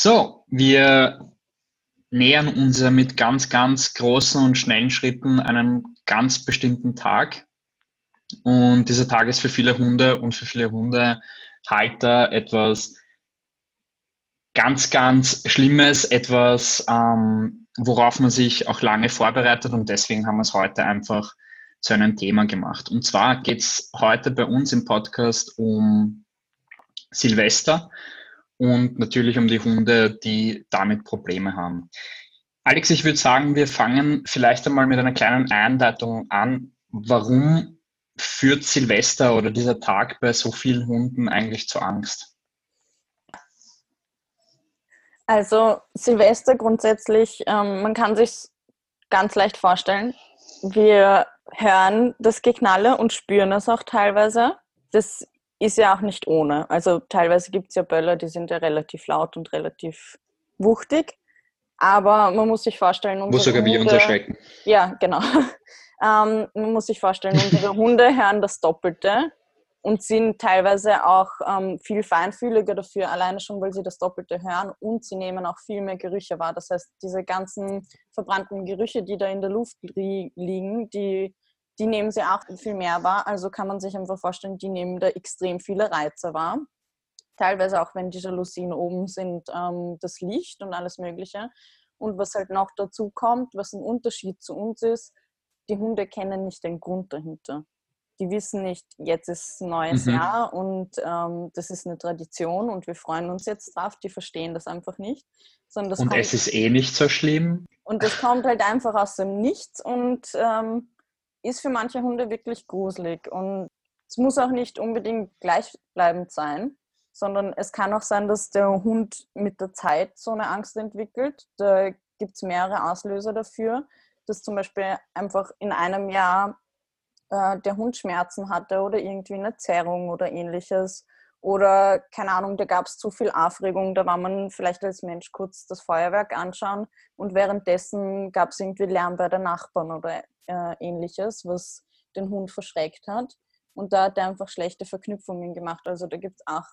So, wir nähern uns ja mit ganz, ganz großen und schnellen Schritten einen ganz bestimmten Tag. Und dieser Tag ist für viele Hunde und für viele Hundehalter etwas ganz, ganz Schlimmes, etwas, ähm, worauf man sich auch lange vorbereitet. Und deswegen haben wir es heute einfach zu einem Thema gemacht. Und zwar geht es heute bei uns im Podcast um Silvester und natürlich um die Hunde, die damit Probleme haben. Alex, ich würde sagen, wir fangen vielleicht einmal mit einer kleinen Einleitung an. Warum führt Silvester oder dieser Tag bei so vielen Hunden eigentlich zu Angst? Also Silvester grundsätzlich, ähm, man kann sich ganz leicht vorstellen. Wir hören das Geknalle und spüren es auch teilweise. Das ist ja auch nicht ohne. Also teilweise gibt es ja Böller, die sind ja relativ laut und relativ wuchtig. Aber man muss sich vorstellen, unsere muss sogar Hunde, wie uns erschrecken. Ja, genau. Ähm, man muss sich vorstellen, unsere Hunde hören das Doppelte und sind teilweise auch ähm, viel feinfühliger dafür, alleine schon, weil sie das Doppelte hören und sie nehmen auch viel mehr Gerüche wahr. Das heißt, diese ganzen verbrannten Gerüche, die da in der Luft liegen, die die nehmen sie auch viel mehr wahr. Also kann man sich einfach vorstellen, die nehmen da extrem viele Reize wahr. Teilweise auch, wenn die Jalousien oben sind, ähm, das Licht und alles Mögliche. Und was halt noch dazu kommt, was ein Unterschied zu uns ist, die Hunde kennen nicht den Grund dahinter. Die wissen nicht, jetzt ist ein neues mhm. Jahr und ähm, das ist eine Tradition und wir freuen uns jetzt drauf. Die verstehen das einfach nicht. Sondern und es ist eh nicht so schlimm. Und das kommt halt einfach aus dem Nichts und ähm, ist für manche Hunde wirklich gruselig. Und es muss auch nicht unbedingt gleichbleibend sein, sondern es kann auch sein, dass der Hund mit der Zeit so eine Angst entwickelt. Da gibt es mehrere Auslöser dafür, dass zum Beispiel einfach in einem Jahr äh, der Hund Schmerzen hatte oder irgendwie eine Zerrung oder ähnliches. Oder keine Ahnung, da gab es zu viel Aufregung, da war man vielleicht als Mensch kurz das Feuerwerk anschauen und währenddessen gab es irgendwie Lärm bei den Nachbarn oder äh, ähnliches, was den Hund verschreckt hat. Und da hat er einfach schlechte Verknüpfungen gemacht. Also da gibt es auch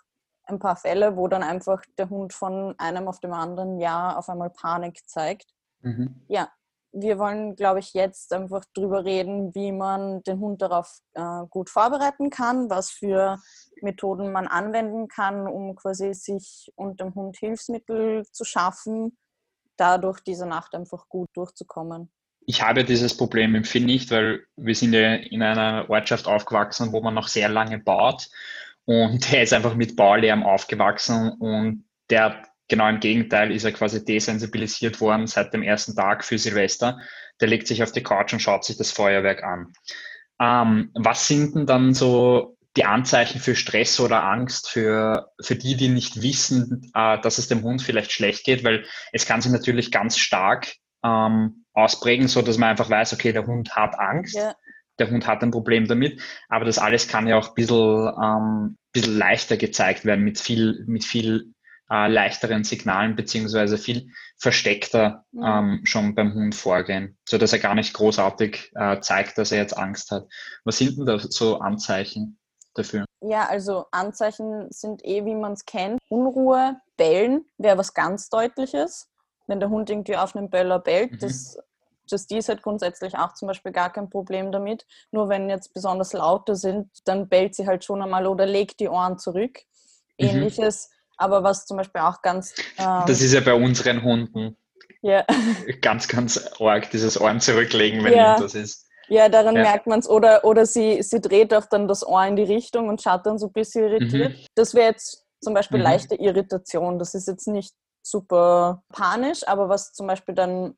ein paar Fälle, wo dann einfach der Hund von einem auf dem anderen Jahr auf einmal Panik zeigt. Mhm. Ja, wir wollen, glaube ich, jetzt einfach drüber reden, wie man den Hund darauf äh, gut vorbereiten kann, was für Methoden man anwenden kann, um quasi sich und dem Hund Hilfsmittel zu schaffen, dadurch diese Nacht einfach gut durchzukommen. Ich habe dieses Problem im Finn nicht, weil wir sind ja in einer Ortschaft aufgewachsen, wo man noch sehr lange baut und der ist einfach mit Baulärm aufgewachsen und der genau im Gegenteil ist er quasi desensibilisiert worden seit dem ersten Tag für Silvester. Der legt sich auf die Couch und schaut sich das Feuerwerk an. Ähm, was sind denn dann so die Anzeichen für Stress oder Angst für, für die, die nicht wissen, äh, dass es dem Hund vielleicht schlecht geht? Weil es kann sich natürlich ganz stark ähm, ausprägen, so dass man einfach weiß, okay, der Hund hat Angst, ja. der Hund hat ein Problem damit, aber das alles kann ja auch ein bisschen, ähm, bisschen leichter gezeigt werden mit viel, mit viel äh, leichteren Signalen beziehungsweise viel versteckter mhm. ähm, schon beim Hund vorgehen, so dass er gar nicht großartig äh, zeigt, dass er jetzt Angst hat. Was sind denn da so Anzeichen dafür? Ja, also Anzeichen sind eh, wie man es kennt. Unruhe, Bellen wäre was ganz Deutliches wenn der Hund irgendwie auf einen Böller bellt, mhm. das, das dies hat grundsätzlich auch zum Beispiel gar kein Problem damit. Nur wenn jetzt besonders laute sind, dann bellt sie halt schon einmal oder legt die Ohren zurück. Mhm. Ähnliches. Aber was zum Beispiel auch ganz. Ähm, das ist ja bei unseren Hunden ja. ganz, ganz arg, dieses Ohren zurücklegen, wenn ja. das ist. Ja, daran ja. merkt man es. Oder, oder sie, sie dreht auch dann das Ohr in die Richtung und schaut dann so ein bisschen irritiert. Mhm. Das wäre jetzt zum Beispiel mhm. leichte Irritation. Das ist jetzt nicht super panisch, aber was zum Beispiel dann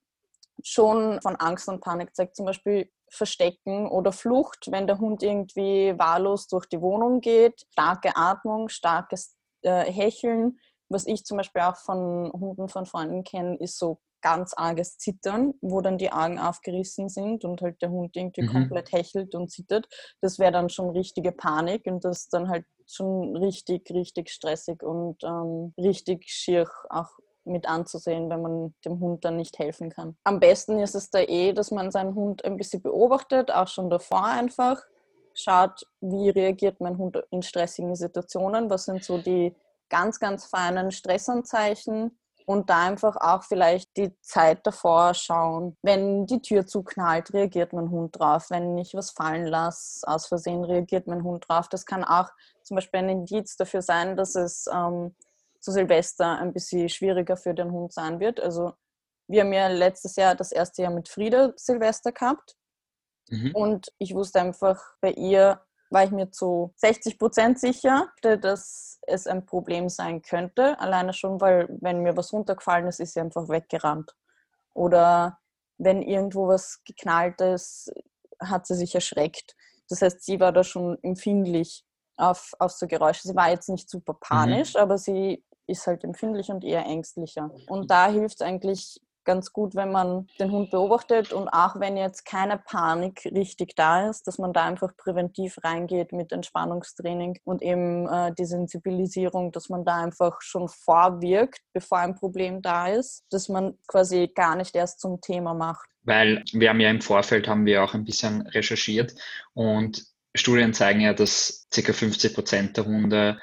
schon von Angst und Panik zeigt, zum Beispiel Verstecken oder Flucht, wenn der Hund irgendwie wahllos durch die Wohnung geht, starke Atmung, starkes äh, Hecheln. Was ich zum Beispiel auch von Hunden von Freunden kenne, ist so ganz arges Zittern, wo dann die Augen aufgerissen sind und halt der Hund irgendwie mhm. komplett hechelt und zittert. Das wäre dann schon richtige Panik und das dann halt schon richtig, richtig stressig und ähm, richtig schier auch mit anzusehen, wenn man dem Hund dann nicht helfen kann. Am besten ist es da eh, dass man seinen Hund ein bisschen beobachtet, auch schon davor einfach. Schaut, wie reagiert mein Hund in stressigen Situationen, was sind so die ganz, ganz feinen Stressanzeichen. und da einfach auch vielleicht die Zeit davor schauen. Wenn die Tür zuknallt, reagiert mein Hund drauf. Wenn ich was fallen lasse, aus Versehen reagiert mein Hund drauf. Das kann auch zum Beispiel ein Indiz dafür sein, dass es ähm, zu Silvester ein bisschen schwieriger für den Hund sein wird. Also wir haben ja letztes Jahr das erste Jahr mit Frieda Silvester gehabt. Mhm. Und ich wusste einfach, bei ihr war ich mir zu 60 Prozent sicher, dass es ein Problem sein könnte. Alleine schon, weil wenn mir was runtergefallen ist, ist sie einfach weggerannt. Oder wenn irgendwo was geknallt ist, hat sie sich erschreckt. Das heißt, sie war da schon empfindlich auf, auf so Geräusche. Sie war jetzt nicht super panisch, mhm. aber sie ist halt empfindlich und eher ängstlicher. Und da hilft es eigentlich ganz gut, wenn man den Hund beobachtet und auch wenn jetzt keine Panik richtig da ist, dass man da einfach präventiv reingeht mit Entspannungstraining und eben äh, die Sensibilisierung, dass man da einfach schon vorwirkt, bevor ein Problem da ist, dass man quasi gar nicht erst zum Thema macht. Weil wir haben ja im Vorfeld haben wir auch ein bisschen recherchiert und Studien zeigen ja, dass ca. 50 Prozent der Hunde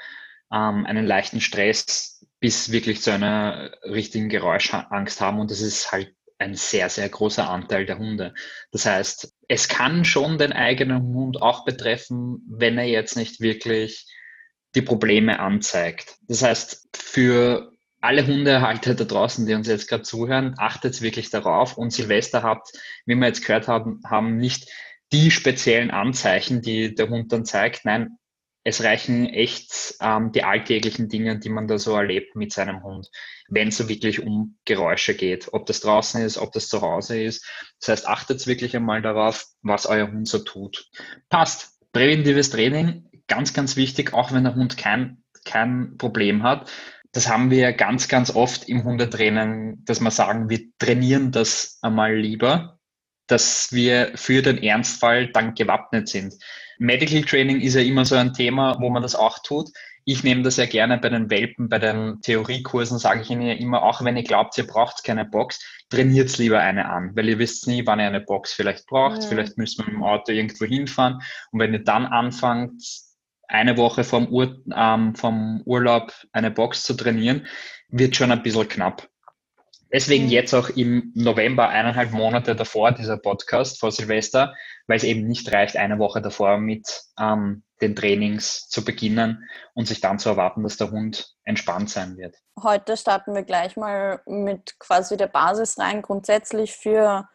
ähm, einen leichten Stress bis wirklich zu einer richtigen Geräuschangst haben. Und das ist halt ein sehr, sehr großer Anteil der Hunde. Das heißt, es kann schon den eigenen Hund auch betreffen, wenn er jetzt nicht wirklich die Probleme anzeigt. Das heißt, für alle Hundehalter da draußen, die uns jetzt gerade zuhören, achtet wirklich darauf und Silvester habt, wie wir jetzt gehört haben, haben nicht die speziellen Anzeichen, die der Hund dann zeigt. Nein, es reichen echt ähm, die alltäglichen Dinge, die man da so erlebt mit seinem Hund, wenn es so wirklich um Geräusche geht, ob das draußen ist, ob das zu Hause ist. Das heißt, achtet wirklich einmal darauf, was euer Hund so tut. Passt. Präventives Training, ganz, ganz wichtig, auch wenn der Hund kein, kein Problem hat. Das haben wir ganz, ganz oft im Hundetraining, dass wir sagen, wir trainieren das einmal lieber, dass wir für den Ernstfall dann gewappnet sind. Medical Training ist ja immer so ein Thema, wo man das auch tut. Ich nehme das ja gerne bei den Welpen, bei den Theoriekursen, sage ich ihnen ja immer, auch wenn ihr glaubt, ihr braucht keine Box, trainiert lieber eine an, weil ihr wisst nie, wann ihr eine Box vielleicht braucht. Ja. Vielleicht müsst ihr mit dem Auto irgendwo hinfahren. Und wenn ihr dann anfangt, eine Woche vom, Ur ähm, vom Urlaub eine Box zu trainieren, wird schon ein bisschen knapp. Deswegen mhm. jetzt auch im November, eineinhalb Monate davor, dieser Podcast vor Silvester, weil es eben nicht reicht, eine Woche davor mit ähm, den Trainings zu beginnen und sich dann zu erwarten, dass der Hund entspannt sein wird. Heute starten wir gleich mal mit quasi der Basis rein, grundsätzlich für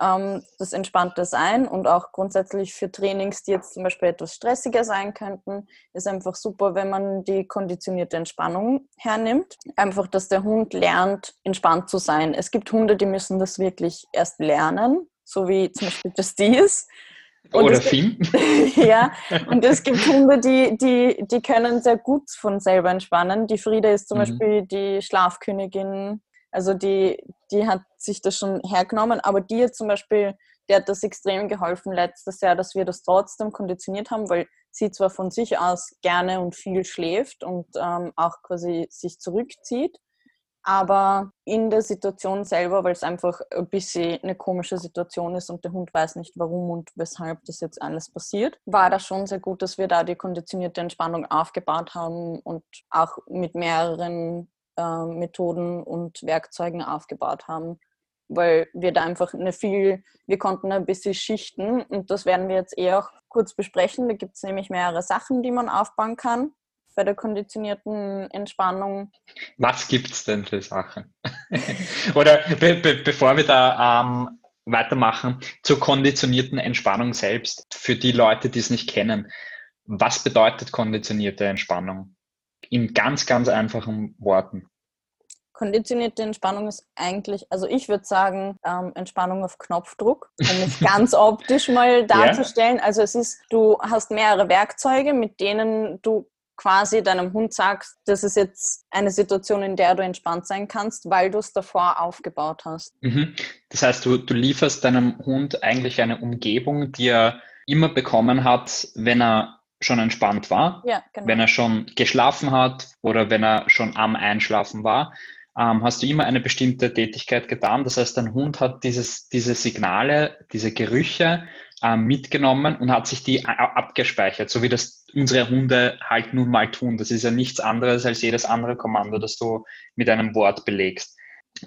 ähm, das entspannte Sein und auch grundsätzlich für Trainings, die jetzt zum Beispiel etwas stressiger sein könnten, ist einfach super, wenn man die konditionierte Entspannung hernimmt. Einfach, dass der Hund lernt, entspannt zu sein. Es gibt Hunde, die müssen das wirklich erst lernen, so wie zum Beispiel Justice. Und Oder Finn. ja, und es gibt Hunde, die, die, die können sehr gut von selber entspannen. Die Frieda ist zum mhm. Beispiel die Schlafkönigin also die, die hat sich das schon hergenommen, aber die zum Beispiel, der hat das extrem geholfen letztes Jahr, dass wir das trotzdem konditioniert haben, weil sie zwar von sich aus gerne und viel schläft und ähm, auch quasi sich zurückzieht, aber in der Situation selber, weil es einfach ein bisschen eine komische Situation ist und der Hund weiß nicht, warum und weshalb das jetzt alles passiert, war das schon sehr gut, dass wir da die konditionierte Entspannung aufgebaut haben und auch mit mehreren äh, Methoden und Werkzeugen aufgebaut haben, weil wir da einfach eine viel, wir konnten ein bisschen schichten und das werden wir jetzt eh auch kurz besprechen. Da gibt es nämlich mehrere Sachen, die man aufbauen kann bei der konditionierten Entspannung. Was gibt es denn für Sachen? Oder be be bevor wir da ähm, weitermachen, zur konditionierten Entspannung selbst, für die Leute, die es nicht kennen. Was bedeutet konditionierte Entspannung? In ganz, ganz einfachen Worten? Konditionierte Entspannung ist eigentlich, also ich würde sagen, ähm, Entspannung auf Knopfdruck, um es ganz optisch mal darzustellen. Yeah. Also es ist, du hast mehrere Werkzeuge, mit denen du quasi deinem Hund sagst, das ist jetzt eine Situation, in der du entspannt sein kannst, weil du es davor aufgebaut hast. Mhm. Das heißt, du, du lieferst deinem Hund eigentlich eine Umgebung, die er immer bekommen hat, wenn er schon entspannt war, ja, genau. wenn er schon geschlafen hat oder wenn er schon am Einschlafen war, ähm, hast du immer eine bestimmte Tätigkeit getan. Das heißt, dein Hund hat dieses, diese Signale, diese Gerüche ähm, mitgenommen und hat sich die abgespeichert, so wie das unsere Hunde halt nun mal tun. Das ist ja nichts anderes als jedes andere Kommando, das du mit einem Wort belegst.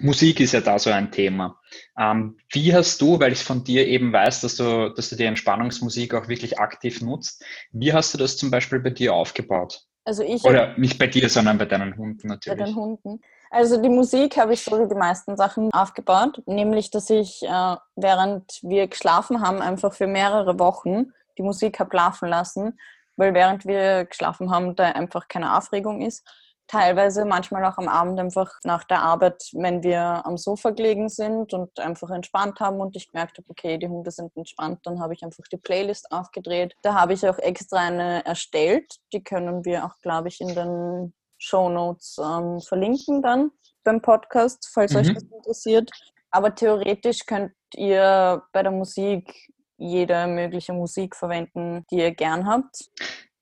Musik ist ja da so ein Thema. Ähm, wie hast du, weil ich von dir eben weiß, dass du, dass du die Entspannungsmusik auch wirklich aktiv nutzt, wie hast du das zum Beispiel bei dir aufgebaut? Also ich Oder nicht bei dir, sondern bei deinen Hunden natürlich. Bei den Hunden. Also die Musik habe ich so wie die meisten Sachen aufgebaut, nämlich dass ich, äh, während wir geschlafen haben, einfach für mehrere Wochen die Musik habe laufen lassen, weil während wir geschlafen haben, da einfach keine Aufregung ist teilweise manchmal auch am Abend einfach nach der Arbeit, wenn wir am Sofa gelegen sind und einfach entspannt haben und ich gemerkt habe, okay, die Hunde sind entspannt, dann habe ich einfach die Playlist aufgedreht. Da habe ich auch extra eine erstellt. Die können wir auch, glaube ich, in den Show Notes ähm, verlinken dann beim Podcast, falls mhm. euch das interessiert. Aber theoretisch könnt ihr bei der Musik jede mögliche Musik verwenden, die ihr gern habt.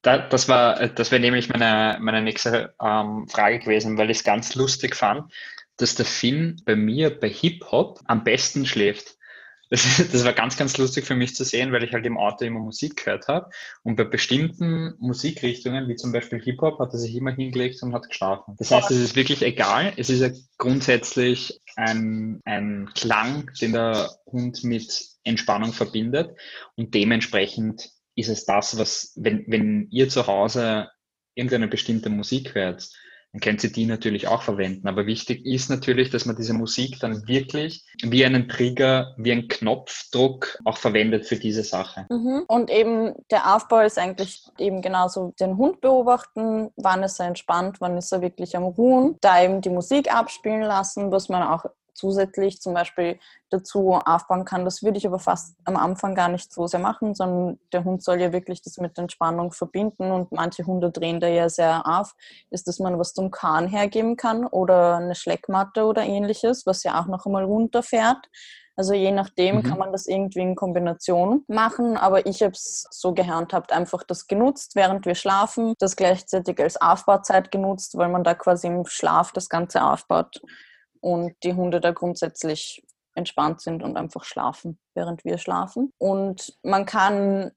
Da, das war, das wäre nämlich meine, meine nächste ähm, Frage gewesen, weil ich es ganz lustig fand, dass der Finn bei mir bei Hip-Hop am besten schläft. Das, das, war ganz, ganz lustig für mich zu sehen, weil ich halt im Auto immer Musik gehört habe. Und bei bestimmten Musikrichtungen, wie zum Beispiel Hip-Hop, hat er sich immer hingelegt und hat geschlafen. Das heißt, es ist wirklich egal. Es ist ja grundsätzlich ein, ein Klang, den der Hund mit Entspannung verbindet. Und dementsprechend ist es das, was, wenn, wenn ihr zu Hause irgendeine bestimmte Musik hört, dann könnt ihr die natürlich auch verwenden. Aber wichtig ist natürlich, dass man diese Musik dann wirklich wie einen Trigger, wie einen Knopfdruck auch verwendet für diese Sache. Mhm. Und eben der Aufbau ist eigentlich eben genauso den Hund beobachten, wann ist er entspannt, wann ist er wirklich am Ruhen, da eben die Musik abspielen lassen, was man auch zusätzlich zum Beispiel dazu aufbauen kann. Das würde ich aber fast am Anfang gar nicht so sehr machen, sondern der Hund soll ja wirklich das mit Entspannung verbinden und manche Hunde drehen da ja sehr auf, ist, dass man was zum Kahn hergeben kann oder eine Schleckmatte oder ähnliches, was ja auch noch einmal runterfährt. Also je nachdem mhm. kann man das irgendwie in Kombination machen, aber ich habe es so gehandhabt, einfach das genutzt, während wir schlafen, das gleichzeitig als Aufbauzeit genutzt, weil man da quasi im Schlaf das Ganze aufbaut und die Hunde da grundsätzlich entspannt sind und einfach schlafen, während wir schlafen. Und man kann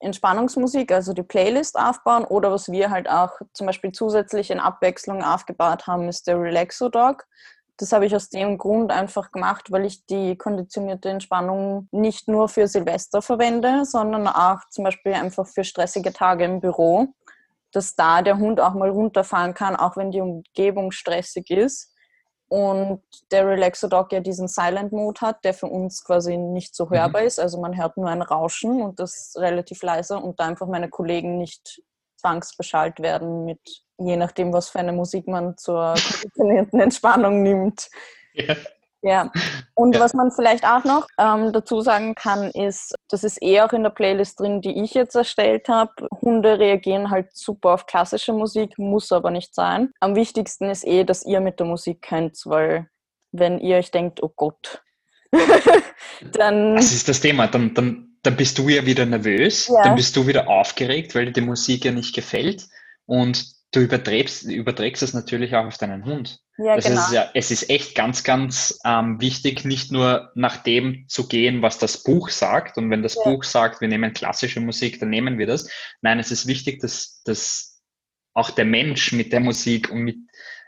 Entspannungsmusik, also die Playlist aufbauen oder was wir halt auch zum Beispiel zusätzlich in Abwechslung aufgebaut haben, ist der Relaxo Dog. Das habe ich aus dem Grund einfach gemacht, weil ich die konditionierte Entspannung nicht nur für Silvester verwende, sondern auch zum Beispiel einfach für stressige Tage im Büro, dass da der Hund auch mal runterfahren kann, auch wenn die Umgebung stressig ist und der Relaxo Dog ja diesen Silent Mode hat, der für uns quasi nicht so hörbar mhm. ist. Also man hört nur ein Rauschen und das relativ leise und da einfach meine Kollegen nicht zwangsbeschallt werden mit je nachdem, was für eine Musik man zur konditionierten Entspannung nimmt. Ja. Ja, und ja. was man vielleicht auch noch ähm, dazu sagen kann, ist, das ist eh auch in der Playlist drin, die ich jetzt erstellt habe. Hunde reagieren halt super auf klassische Musik, muss aber nicht sein. Am wichtigsten ist eh, dass ihr mit der Musik könnt, weil wenn ihr euch denkt, oh Gott, dann. Das ist das Thema. Dann, dann, dann bist du ja wieder nervös, ja. dann bist du wieder aufgeregt, weil dir die Musik ja nicht gefällt. Und du überträgst, überträgst es natürlich auch auf deinen Hund. Ja, das genau. ist ja, es ist echt ganz, ganz ähm, wichtig, nicht nur nach dem zu gehen, was das Buch sagt. Und wenn das ja. Buch sagt, wir nehmen klassische Musik, dann nehmen wir das. Nein, es ist wichtig, dass, dass auch der Mensch mit der Musik und mit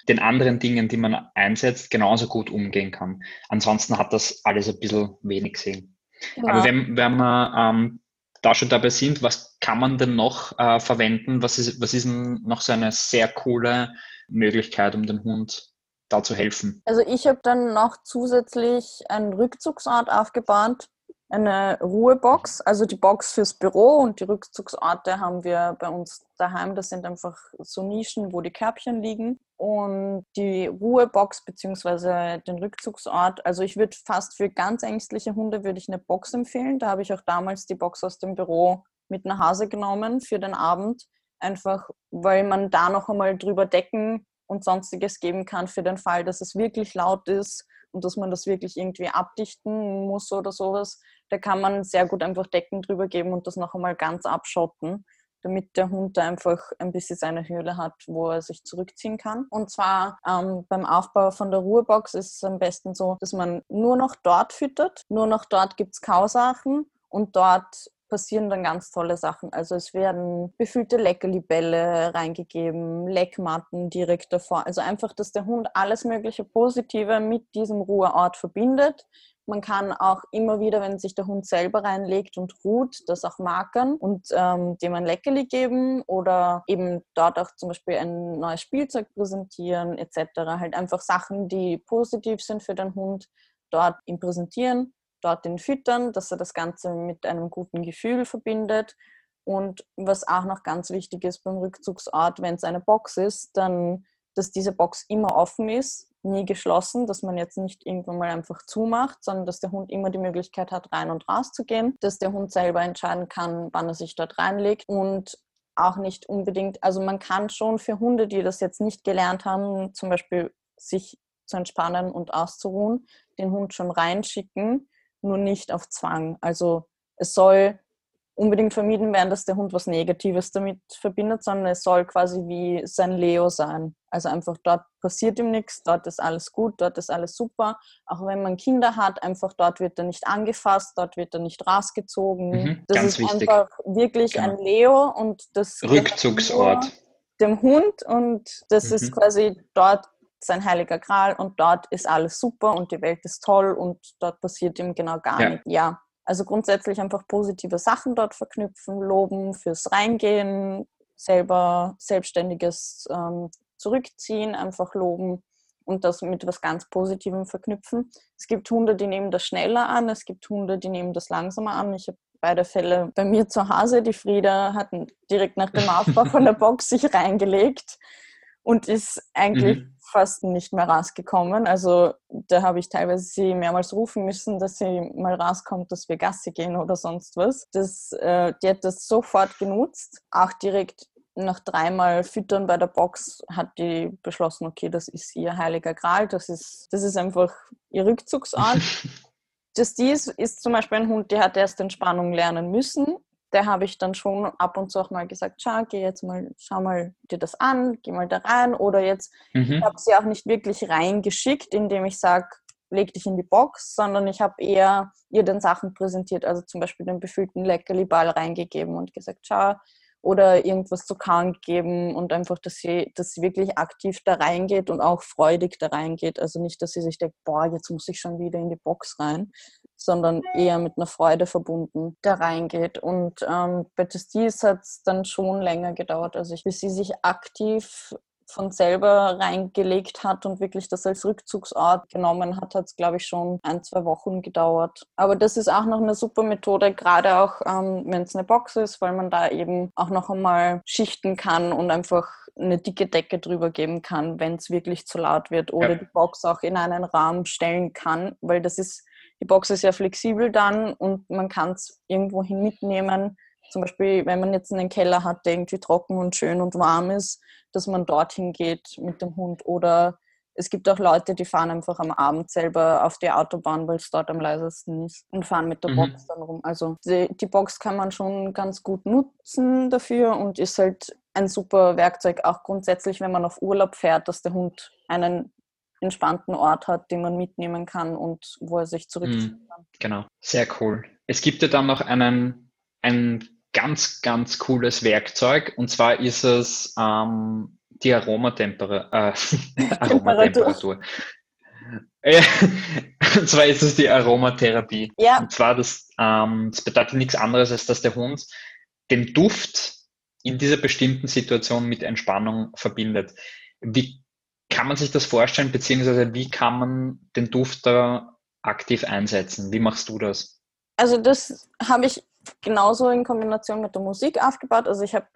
den anderen Dingen, die man einsetzt, genauso gut umgehen kann. Ansonsten hat das alles ein bisschen wenig Sinn. Genau. Aber wenn, wenn man ähm, da schon dabei sind, was kann man denn noch äh, verwenden? Was ist, was ist denn noch so eine sehr coole Möglichkeit, um dem Hund da zu helfen? Also ich habe dann noch zusätzlich einen Rückzugsort aufgebaut, eine Ruhebox, also die Box fürs Büro und die Rückzugsorte haben wir bei uns daheim. Das sind einfach so Nischen, wo die Körbchen liegen. Und die Ruhebox bzw. den Rückzugsort, also ich würde fast für ganz ängstliche Hunde würde ich eine Box empfehlen. Da habe ich auch damals die Box aus dem Büro mit nach Hause genommen für den Abend. Einfach, weil man da noch einmal drüber decken und sonstiges geben kann für den Fall, dass es wirklich laut ist und dass man das wirklich irgendwie abdichten muss oder sowas. Da kann man sehr gut einfach Decken drüber geben und das noch einmal ganz abschotten damit der Hund da einfach ein bisschen seine Höhle hat, wo er sich zurückziehen kann. Und zwar ähm, beim Aufbau von der Ruhebox ist es am besten so, dass man nur noch dort füttert, nur noch dort gibt es Kausachen und dort passieren dann ganz tolle Sachen. Also es werden befüllte Leckerlibälle reingegeben, Leckmatten direkt davor. Also einfach, dass der Hund alles mögliche Positive mit diesem Ruheort verbindet. Man kann auch immer wieder, wenn sich der Hund selber reinlegt und ruht, das auch markern und ähm, dem ein Leckerli geben oder eben dort auch zum Beispiel ein neues Spielzeug präsentieren etc. Halt einfach Sachen, die positiv sind für den Hund, dort ihm präsentieren dort den füttern, dass er das Ganze mit einem guten Gefühl verbindet. Und was auch noch ganz wichtig ist beim Rückzugsort, wenn es eine Box ist, dann, dass diese Box immer offen ist, nie geschlossen, dass man jetzt nicht irgendwann mal einfach zumacht, sondern dass der Hund immer die Möglichkeit hat, rein und raus zu gehen, dass der Hund selber entscheiden kann, wann er sich dort reinlegt und auch nicht unbedingt, also man kann schon für Hunde, die das jetzt nicht gelernt haben, zum Beispiel sich zu entspannen und auszuruhen, den Hund schon reinschicken, nur nicht auf Zwang. Also es soll unbedingt vermieden werden, dass der Hund was Negatives damit verbindet, sondern es soll quasi wie sein Leo sein. Also einfach dort passiert ihm nichts, dort ist alles gut, dort ist alles super. Auch wenn man Kinder hat, einfach dort wird er nicht angefasst, dort wird er nicht rausgezogen. Mhm, das ist wichtig. einfach wirklich Genau. ein Leo und das Rückzugsort. dem Hund und das Mhm. ist quasi dort sein heiliger Gral und dort ist alles super und die Welt ist toll und dort passiert ihm genau gar Ja. nichts. Ja, also grundsätzlich einfach positive Sachen dort verknüpfen, loben fürs Reingehen, selber selbstständiges ähm, Zurückziehen, einfach loben und das mit was ganz Positivem verknüpfen. Es gibt Hunde, die nehmen das schneller an, es gibt Hunde, die nehmen das langsamer an. Ich habe beide Fälle bei mir zu Hause. Die Frieda hat direkt nach dem Aufbau von der Box sich reingelegt und ist eigentlich Mhm. fast nicht mehr rausgekommen. Also da habe ich teilweise sie mehrmals rufen müssen, dass sie mal rauskommt, dass wir Gassi gehen oder sonst was. Das, äh, die hat das sofort genutzt. Auch direkt nach dreimal Füttern bei der Box hat die beschlossen, okay, das ist ihr heiliger Gral, das ist, das ist einfach ihr Rückzugsort. Das dies ist zum Beispiel ein Hund, der hat erst Entspannung lernen müssen. Der habe ich dann schon ab und zu auch mal gesagt, schau, geh jetzt mal, schau mal dir das an, geh mal da rein. Oder jetzt, Mhm. ich habe sie auch nicht wirklich reingeschickt, indem ich sage, leg dich in die Box, sondern ich habe eher ihr den Sachen präsentiert, also zum Beispiel den befüllten Leckerli-Ball reingegeben und gesagt, schau, oder irgendwas zu kauen gegeben und einfach, dass sie, dass sie wirklich aktiv da reingeht und auch freudig da reingeht. Also nicht, dass sie sich denkt, boah, jetzt muss ich schon wieder in die Box rein, sondern eher mit einer Freude verbunden da reingeht. Und ähm, bei Testis hat es dann schon länger gedauert, also ich, bis sie sich aktiv von selber reingelegt hat und wirklich das als Rückzugsort genommen hat, hat es, glaube ich, schon ein, zwei Wochen gedauert. Aber das ist auch noch eine super Methode, gerade auch ähm, wenn es eine Box ist, weil man da eben auch noch einmal schichten kann und einfach eine dicke Decke drüber geben kann, wenn es wirklich zu laut wird oder Ja. die Box auch in einen Raum stellen kann, weil das ist, die Box ist ja flexibel dann und man kann es irgendwohin mitnehmen. Zum Beispiel, wenn man jetzt einen Keller hat, der irgendwie trocken und schön und warm ist, dass man dorthin geht mit dem Hund. Oder es gibt auch Leute, die fahren einfach am Abend selber auf die Autobahn, weil es dort am leisesten ist und fahren mit der Mhm. Box dann rum. Also die, die Box kann man schon ganz gut nutzen dafür und ist halt ein super Werkzeug, auch grundsätzlich, wenn man auf Urlaub fährt, dass der Hund einen entspannten Ort hat, den man mitnehmen kann und wo er sich zurückziehen Mhm. kann. Genau, sehr cool. Es gibt ja dann noch einen, ein ganz, ganz cooles Werkzeug und zwar ist es ähm, die Aromatemperatur. Äh, Aromatemperatur. Und zwar ist es die Aromatherapie. Ja, Und zwar, das, ähm, das bedeutet nichts anderes, als dass der Hund den Duft in dieser bestimmten Situation mit Entspannung verbindet. Wie kann man sich das vorstellen, beziehungsweise wie kann man den Duft da aktiv einsetzen? Wie machst du das? Also das habe ich genauso in Kombination mit der Musik aufgebaut. Also ich habe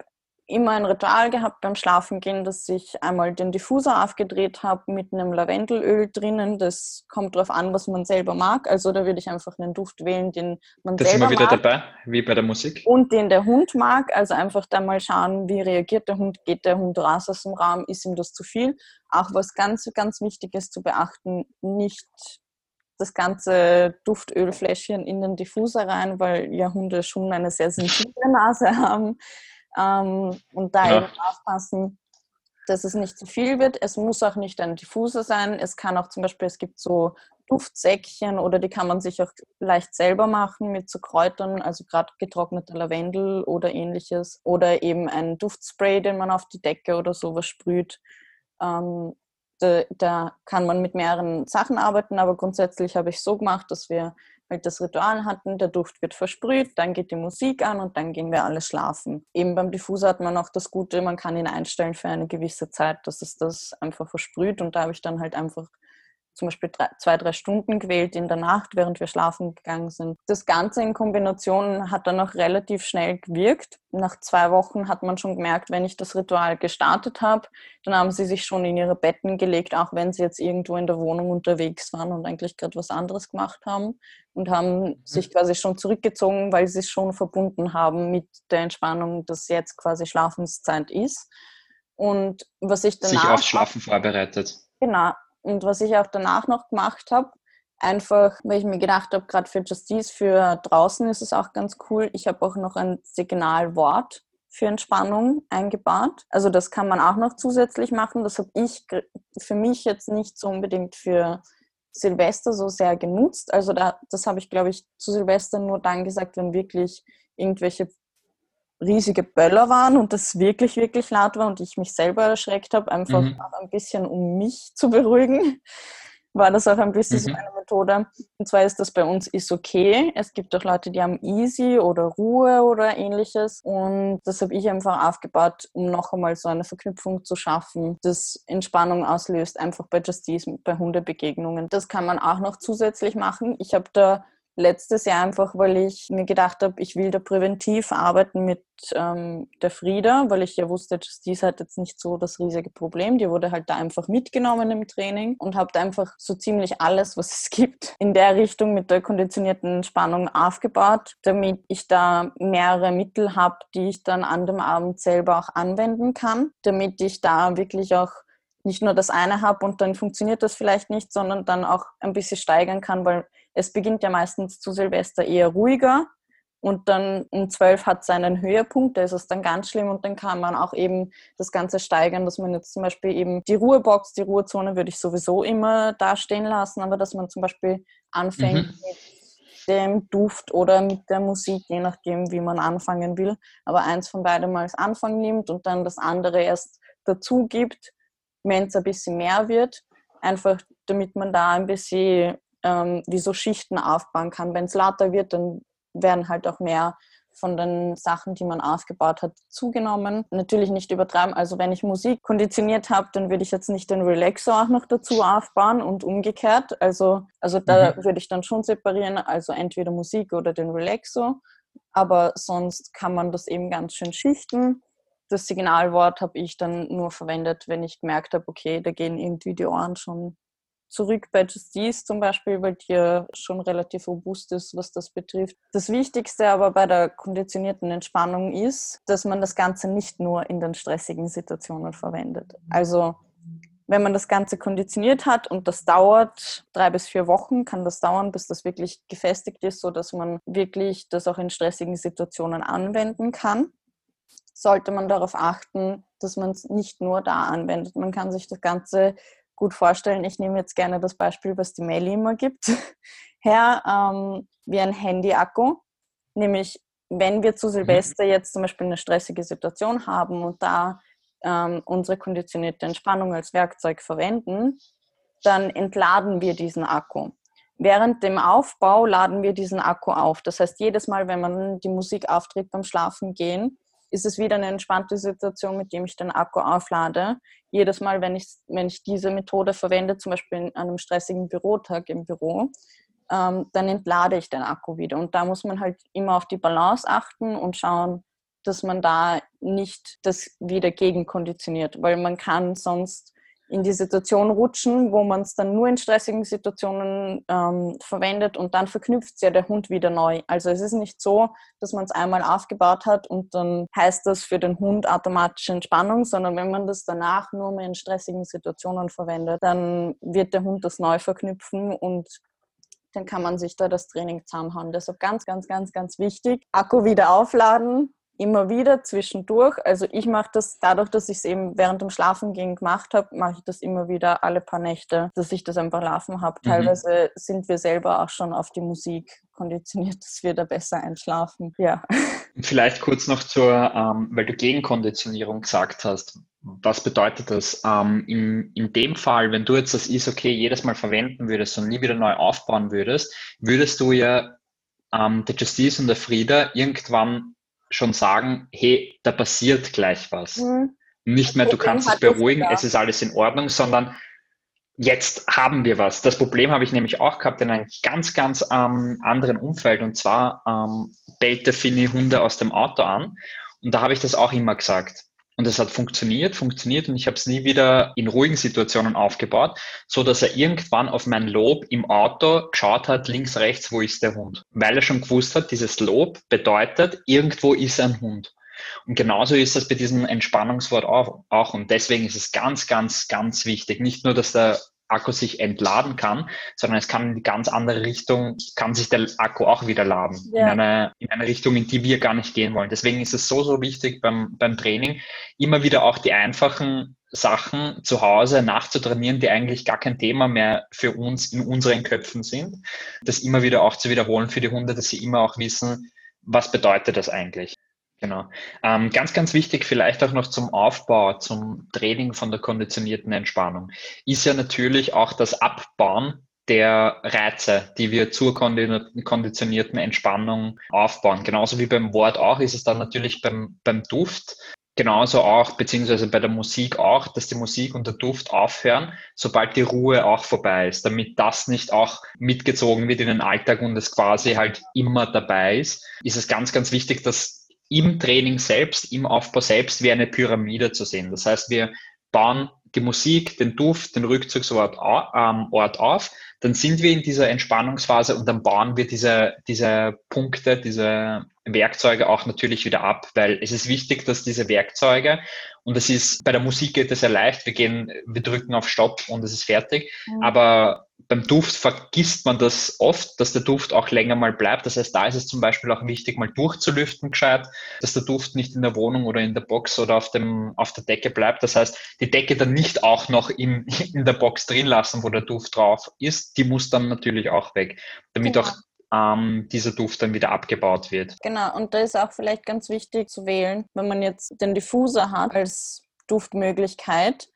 immer ein Ritual gehabt beim Schlafengehen, dass ich einmal den Diffuser aufgedreht habe mit einem Lavendelöl drinnen. Das kommt darauf an, was man selber mag. Also da würde ich einfach einen Duft wählen, den man Da sind selber wir wieder mag dabei, wie bei der Musik. und den der Hund mag. Also einfach da mal schauen, wie reagiert der Hund, geht der Hund raus aus dem Raum, ist ihm das zu viel. Auch was ganz, ganz wichtig ist zu beachten, nicht das ganze Duftölfläschchen in den Diffuser rein, weil ja Hunde schon eine sehr sensible Nase haben. Ähm, und da Ja. eben aufpassen, dass es nicht zu viel wird. Es muss auch nicht ein Diffuser sein. Es kann auch zum Beispiel, es gibt so Duftsäckchen oder die kann man sich auch leicht selber machen mit so Kräutern, also gerade getrockneter Lavendel oder ähnliches. Oder eben ein Duftspray, den man auf die Decke oder sowas sprüht. Ähm, da, da, kann man mit mehreren Sachen arbeiten, aber grundsätzlich habe ich so gemacht, dass wir halt das Ritual hatten, der Duft wird versprüht, dann geht die Musik an und dann gehen wir alle schlafen. Eben beim Diffuser hat man auch das Gute, man kann ihn einstellen für eine gewisse Zeit, dass es das einfach versprüht und da habe ich dann halt einfach zum Beispiel drei, zwei, drei Stunden gewählt in der Nacht, während wir schlafen gegangen sind. Das Ganze in Kombination hat dann auch relativ schnell gewirkt. Nach zwei Wochen hat man schon gemerkt, wenn ich das Ritual gestartet habe, dann haben sie sich schon in ihre Betten gelegt, auch wenn sie jetzt irgendwo in der Wohnung unterwegs waren und eigentlich gerade was anderes gemacht haben und haben mhm. sich quasi schon zurückgezogen, weil sie es schon verbunden haben mit der Entspannung, dass jetzt quasi Schlafenszeit ist. Und was ich danach... Sich aufs Schlafen vorbereitet. Genau, und was ich auch danach noch gemacht habe, einfach, weil ich mir gedacht habe, gerade für Justice, für draußen ist es auch ganz cool. Ich habe auch noch ein Signalwort für Entspannung eingebaut. Also das kann man auch noch zusätzlich machen. Das habe ich für mich jetzt nicht so unbedingt für Silvester so sehr genutzt. Also da, das habe ich, glaube ich, zu Silvester nur dann gesagt, wenn wirklich irgendwelche riesige Böller waren und das wirklich, wirklich laut war und ich mich selber erschreckt habe, einfach mhm. auch ein bisschen, um mich zu beruhigen, war das auch ein bisschen mhm. so eine Methode. Und zwar ist das bei uns ist okay. Es gibt auch Leute, die haben Easy oder Ruhe oder ähnliches. Und das habe ich einfach aufgebaut, um noch einmal so eine Verknüpfung zu schaffen, das Entspannung auslöst, einfach bei Justice, bei Hundebegegnungen. Das kann man auch noch zusätzlich machen. Ich habe da letztes Jahr einfach, weil ich mir gedacht habe, ich will da präventiv arbeiten mit ähm, der Frieda, weil ich ja wusste, Justice hat jetzt nicht so das riesige Problem. Die wurde halt da einfach mitgenommen im Training und habe einfach so ziemlich alles, was es gibt, in der Richtung mit der konditionierten Spannung aufgebaut, damit ich da mehrere Mittel habe, die ich dann an dem Abend selber auch anwenden kann, damit ich da wirklich auch nicht nur das eine habe und dann funktioniert das vielleicht nicht, sondern dann auch ein bisschen steigern kann, weil es beginnt ja meistens zu Silvester eher ruhiger und dann um zwölf hat es einen Höhepunkt, da ist es dann ganz schlimm und dann kann man auch eben das Ganze steigern, dass man jetzt zum Beispiel eben die Ruhebox, die Ruhezone würde ich sowieso immer da stehen lassen, aber dass man zum Beispiel anfängt mhm. mit dem Duft oder mit der Musik, je nachdem, wie man anfangen will, aber eins von beidem mal als Anfang nimmt und dann das andere erst dazu gibt, wenn es ein bisschen mehr wird, einfach damit man da ein bisschen ähm, wie so Schichten aufbauen kann. Wenn es lauter wird, dann werden halt auch mehr von den Sachen, die man aufgebaut hat, zugenommen. Natürlich nicht übertreiben. Also wenn ich Musik konditioniert habe, dann würde ich jetzt nicht den Relaxer auch noch dazu aufbauen und umgekehrt. Also, also da mhm. würde ich dann schon separieren, also entweder Musik oder den Relaxo. Aber sonst kann man das eben ganz schön schichten. Das Signalwort habe ich dann nur verwendet, wenn ich gemerkt habe, okay, da gehen irgendwie die Ohren schon zurück bei Justice zum Beispiel, weil die ja schon relativ robust ist, was das betrifft. Das Wichtigste aber bei der konditionierten Entspannung ist, dass man das Ganze nicht nur in den stressigen Situationen verwendet. Also wenn man das Ganze konditioniert hat und das dauert drei bis vier Wochen, kann das dauern, bis das wirklich gefestigt ist, so dass man wirklich das auch in stressigen Situationen anwenden kann, sollte man darauf achten, dass man es nicht nur da anwendet. Man kann sich das Ganze gut vorstellen. Ich nehme jetzt gerne das Beispiel, was die Melli immer gibt, her, ähm, wie ein Handy-Akku. Nämlich, wenn wir zu Silvester mhm. jetzt zum Beispiel eine stressige Situation haben und da ähm, unsere konditionierte Entspannung als Werkzeug verwenden, dann entladen wir diesen Akku. Während dem Aufbau laden wir diesen Akku auf. Das heißt, jedes Mal, wenn man die Musik auftritt beim Schlafen gehen, ist es wieder eine entspannte Situation, mit dem ich den Akku auflade. Jedes Mal, wenn ich, wenn ich diese Methode verwende, zum Beispiel an einem stressigen Bürotag im Büro, ähm, dann entlade ich den Akku wieder. Und da muss man halt immer auf die Balance achten und schauen, dass man da nicht das wieder gegenkonditioniert, weil man kann sonst in die Situation rutschen, wo man es dann nur in stressigen Situationen ähm, verwendet und dann verknüpft ja der Hund wieder neu. Also es ist nicht so, dass man es einmal aufgebaut hat und dann heißt das für den Hund automatische Entspannung, sondern wenn man das danach nur mehr in stressigen Situationen verwendet, dann wird der Hund das neu verknüpfen und dann kann man sich da das Training zusammenhauen. Deshalb ganz, ganz, ganz, ganz wichtig. Akku wieder aufladen, immer wieder zwischendurch. Also ich mache das dadurch, dass ich es eben während dem Schlafengehen gemacht habe, mache ich das immer wieder alle paar Nächte, dass ich das einfach laufen habe. Mhm. Teilweise sind wir selber auch schon auf die Musik konditioniert, dass wir da besser einschlafen. Ja. Vielleicht kurz noch zur, ähm, weil du Gegenkonditionierung gesagt hast. Was bedeutet das? Ähm, in, in dem Fall, wenn du jetzt das ist okay jedes Mal verwenden würdest und nie wieder neu aufbauen würdest, würdest du ja ähm, der Justice und der Frieda irgendwann schon sagen, hey, da passiert gleich was. Mhm. Nicht mehr, du kannst dich beruhigen, es ist alles in Ordnung, sondern jetzt haben wir was. Das Problem habe ich nämlich auch gehabt in einem ganz, ganz ähm, anderen Umfeld. Und zwar ähm, bellte Finny Hunde aus dem Auto an. Und da habe ich das auch immer gesagt. Und es hat funktioniert, funktioniert und ich habe es nie wieder in ruhigen Situationen aufgebaut, so dass er irgendwann auf mein Lob im Auto geschaut hat, links, rechts, wo ist der Hund? Weil er schon gewusst hat, dieses Lob bedeutet, irgendwo ist ein Hund. Und genauso ist das bei diesem Entspannungswort auch. Und deswegen ist es ganz, ganz, ganz wichtig. Nicht nur, dass der Akku sich entladen kann, sondern es kann in die ganz andere Richtung, kann sich der Akku auch wieder laden. Ja. In, eine, in eine Richtung, in die wir gar nicht gehen wollen. Deswegen ist es so, so wichtig beim, beim Training, immer wieder auch die einfachen Sachen zu Hause nachzutrainieren, die eigentlich gar kein Thema mehr für uns in unseren Köpfen sind. Das immer wieder auch zu wiederholen für die Hunde, dass sie immer auch wissen, was bedeutet das eigentlich. Genau. Ähm, ganz, ganz wichtig vielleicht auch noch zum Aufbau, zum Training von der konditionierten Entspannung, ist ja natürlich auch das Abbauen der Reize, die wir zur konditionierten Entspannung aufbauen. Genauso wie beim Wort auch ist es dann natürlich beim, beim Duft genauso auch, beziehungsweise bei der Musik auch, dass die Musik und der Duft aufhören, sobald die Ruhe auch vorbei ist, damit das nicht auch mitgezogen wird in den Alltag und es quasi halt immer dabei ist, ist es ganz, ganz wichtig, dass im Training selbst, im Aufbau selbst wie eine Pyramide zu sehen. Das heißt, wir bauen die Musik, den Duft, den Rückzugsort ähm, Ort auf, dann sind wir in dieser Entspannungsphase und dann bauen wir diese, diese Punkte, diese Werkzeuge auch natürlich wieder ab, weil es ist wichtig, dass diese Werkzeuge, und es ist, bei der Musik geht es sehr leicht, wir gehen, wir drücken auf Stopp und es ist fertig, mhm. aber beim Duft vergisst man das oft, dass der Duft auch länger mal bleibt. Das heißt, da ist es zum Beispiel auch wichtig, mal durchzulüften gescheit, dass der Duft nicht in der Wohnung oder in der Box oder auf, dem, auf der Decke bleibt. Das heißt, die Decke dann nicht auch noch in, in der Box drin lassen, wo der Duft drauf ist. Die muss dann natürlich auch weg, damit genau. auch ähm, dieser Duft dann wieder abgebaut wird. Genau, und da ist auch vielleicht ganz wichtig zu wählen, wenn man jetzt den Diffuser hat als Duftmöglichkeit,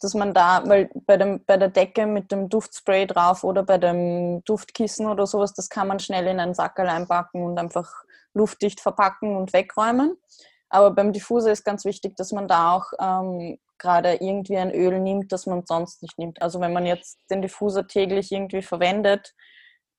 dass man da, weil bei, dem, bei der Decke mit dem Duftspray drauf oder bei dem Duftkissen oder sowas, das kann man schnell in einen Sackerl einpacken und einfach luftdicht verpacken und wegräumen. Aber beim Diffuser ist ganz wichtig, dass man da auch ähm, gerade irgendwie ein Öl nimmt, das man sonst nicht nimmt. Also wenn man jetzt den Diffuser täglich irgendwie verwendet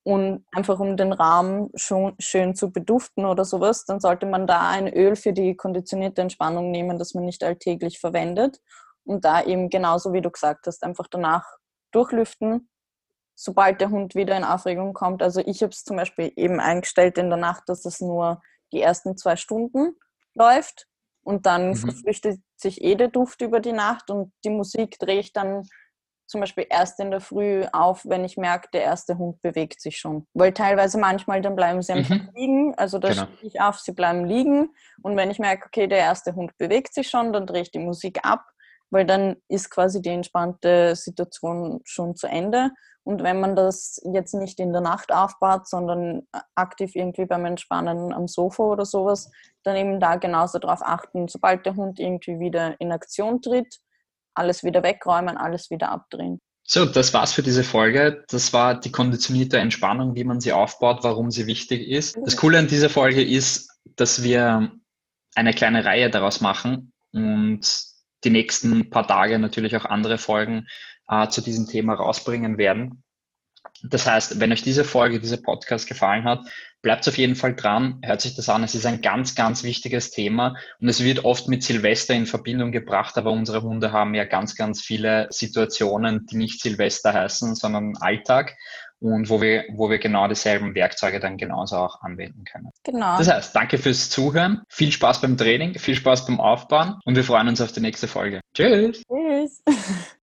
und einfach um den Raum schon schön zu beduften oder sowas, dann sollte man da ein Öl für die konditionierte Entspannung nehmen, das man nicht alltäglich verwendet und da eben genauso wie du gesagt hast, einfach danach durchlüften, sobald der Hund wieder in Aufregung kommt. Also ich habe es zum Beispiel eben eingestellt in der Nacht, dass es nur die ersten zwei Stunden läuft und dann mhm. verflüchtet sich eh der Duft über die Nacht und die Musik drehe ich dann zum Beispiel erst in der Früh auf, wenn ich merke, der erste Hund bewegt sich schon. Weil teilweise manchmal dann bleiben sie einfach mhm. liegen. Also da genau. stehe ich auf, sie bleiben liegen. Und wenn ich merke, okay, der erste Hund bewegt sich schon, dann drehe ich die Musik ab weil dann ist quasi die entspannte Situation schon zu Ende. Und wenn man das jetzt nicht in der Nacht aufbaut, sondern aktiv irgendwie beim Entspannen am Sofa oder sowas, dann eben da genauso darauf achten, sobald der Hund irgendwie wieder in Aktion tritt, alles wieder wegräumen, alles wieder abdrehen. So, das war's für diese Folge. Das war die konditionierte Entspannung, wie man sie aufbaut, warum sie wichtig ist. Das Coole an dieser Folge ist, dass wir eine kleine Reihe daraus machen und die nächsten paar Tage natürlich auch andere Folgen äh, zu diesem Thema rausbringen werden. Das heißt, wenn euch diese Folge, dieser Podcast gefallen hat, bleibt auf jeden Fall dran, hört sich das an. Es ist ein ganz, ganz wichtiges Thema und es wird oft mit Silvester in Verbindung gebracht, aber unsere Hunde haben ja ganz, ganz viele Situationen, die nicht Silvester heißen, sondern Alltag und wo wir, wo wir genau dieselben Werkzeuge dann genauso auch anwenden können. Genau. Das heißt, danke fürs Zuhören, viel Spaß beim Training, viel Spaß beim Aufbauen und wir freuen uns auf die nächste Folge. Tschüss. Tschüss.